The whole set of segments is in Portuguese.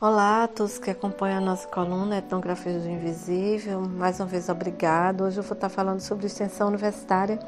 Olá a todos que acompanham a nossa coluna Etnografia do Invisível. Mais uma vez, obrigado. Hoje eu vou estar falando sobre extensão universitária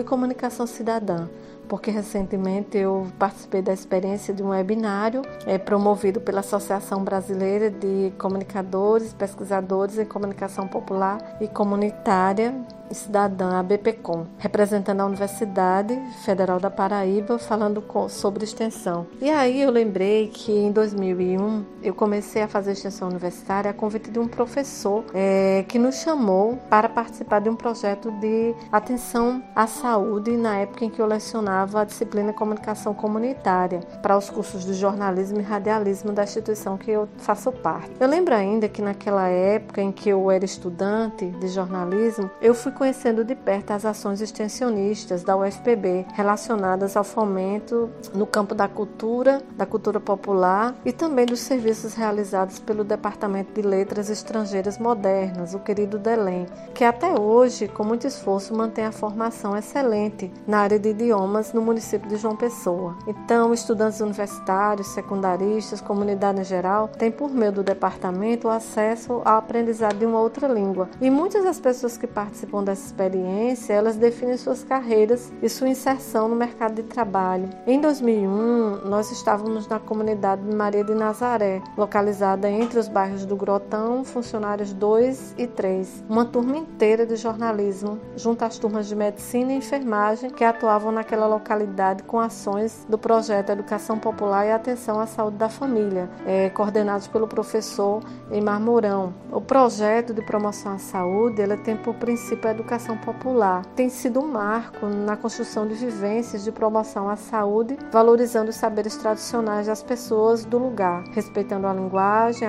e comunicação cidadã, porque recentemente eu participei da experiência de um webinário é, promovido pela Associação Brasileira de Comunicadores, Pesquisadores em Comunicação Popular e Comunitária e cidadã, a BPCOM, representando a Universidade Federal da Paraíba, falando sobre extensão. E aí eu lembrei que em 2001 eu comecei a fazer extensão universitária a convite de um professor é, que nos chamou para participar de um projeto de atenção à saúde na época em que eu lecionava a disciplina Comunicação Comunitária para os cursos de jornalismo e radialismo da instituição que eu faço parte. Eu lembro ainda que naquela época em que eu era estudante de jornalismo, eu fui conhecendo de perto as ações extensionistas da UFPB relacionadas ao fomento no campo da cultura, da cultura popular e também dos serviços realizados pelo Departamento de Letras Estrangeiras Modernas, o querido DELEM, que até hoje, com muito esforço, mantém a formação excelente na área de idiomas no município de João Pessoa. Então, estudantes universitários, secundaristas, comunidade em geral, têm por meio do departamento o acesso ao aprendizado de uma outra língua. E muitas das pessoas que participam dessa experiência, elas definem suas carreiras e sua inserção no mercado de trabalho. Em 2001, nós estávamos na comunidade de Maria de Nazaré, localizada entre os bairros do Grotão, Funcionários 2 e 3. Uma turma inteira de jornalismo, junto às turmas de medicina e enfermagem que atuavam naquela localidade com ações do projeto Educação Popular e Atenção à Saúde da Família, é, coordenados pelo professor Eimar Mourão. O projeto de promoção à saúde ele tem por princípio a educação popular. Tem sido um marco na construção de vivências de promoção à saúde, valorizando os saberes tradicionais das pessoas do lugar, respeitando a linguagem,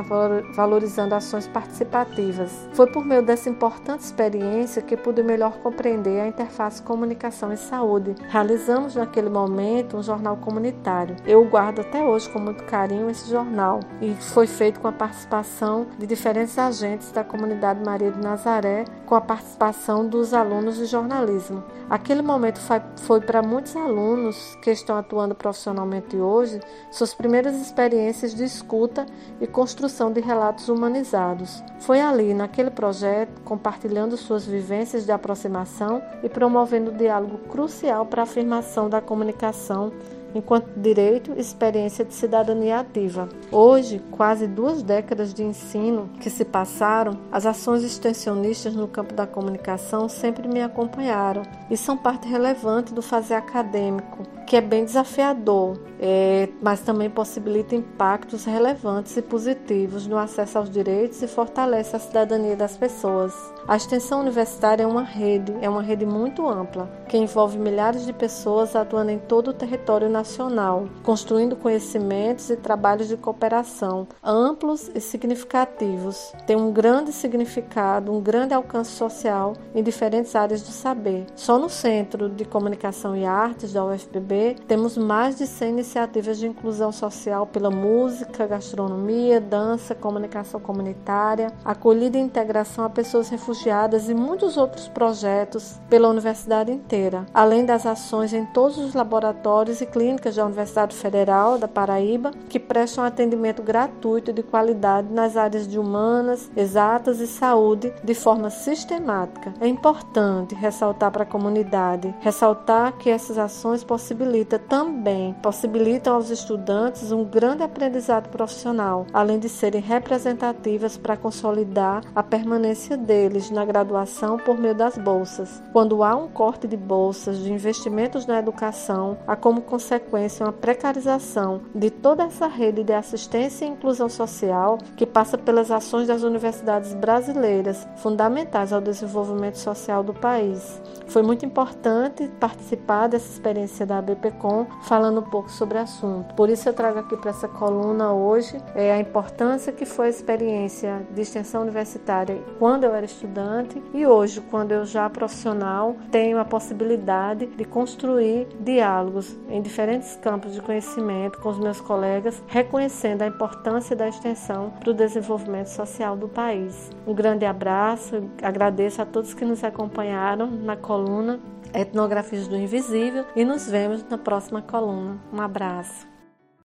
valorizando ações participativas. Foi por meio dessa importante experiência que pude melhor compreender a interface comunicação e saúde. Realizamos naquele momento um jornal comunitário. Eu guardo até hoje com muito carinho esse jornal e foi feito com a participação de diferentes agentes da comunidade Maria de Nazaré, com a participação dos alunos de jornalismo. Aquele momento foi para muitos alunos que estão atuando profissionalmente hoje suas primeiras experiências de escuta e construção de relatos humanizados. Foi ali, naquele projeto, compartilhando suas vivências de aproximação e promovendo o diálogo crucial para a afirmação da comunicação enquanto direito e experiência de cidadania ativa. Hoje, quase duas décadas de ensino que se passaram, as ações extensionistas no campo da comunicação sempre me acompanharam e são parte relevante do fazer acadêmico, que é bem desafiador, é, mas também possibilita impactos relevantes e positivos no acesso aos direitos e fortalece a cidadania das pessoas. A extensão universitária é uma rede, é uma rede muito ampla, que envolve milhares de pessoas atuando em todo o território nacional, construindo conhecimentos e trabalhos de cooperação amplos e significativos. Tem um grande significado, um grande alcance social em diferentes áreas do saber. Só no Centro de Comunicação e Artes da UFPB temos mais de 100 iniciativas de inclusão social pela música, gastronomia, dança, comunicação comunitária, acolhida e integração a pessoas refugiadas e muitos outros projetos pela universidade inteira, além das ações em todos os laboratórios e clínicas da Universidade Federal da Paraíba, que prestam atendimento gratuito de qualidade nas áreas de humanas, exatas e saúde de forma sistemática. É importante ressaltar para a comunidade, ressaltar que essas ações possibilitam também, possibilitam aos estudantes um grande aprendizado profissional, além de serem representativas para consolidar a permanência deles na graduação por meio das bolsas. Quando há um corte de bolsas de investimentos na educação, há como consequência uma precarização de toda essa rede de assistência e inclusão social que passa pelas ações das universidades brasileiras, fundamentais ao desenvolvimento social do país. Foi muito importante participar dessa experiência da BPCom, falando um pouco sobre o assunto. Por isso eu trago aqui para essa coluna hoje é, a importância que foi a experiência de extensão universitária quando eu era estudante e hoje, quando eu já profissional, tenho a possibilidade de construir diálogos em diferentes campos de conhecimento com os meus colegas, reconhecendo a importância da extensão para o desenvolvimento social do país. Um grande abraço, agradeço a todos que nos acompanharam na coluna Etnografias do Invisível e nos vemos na próxima coluna. Um abraço.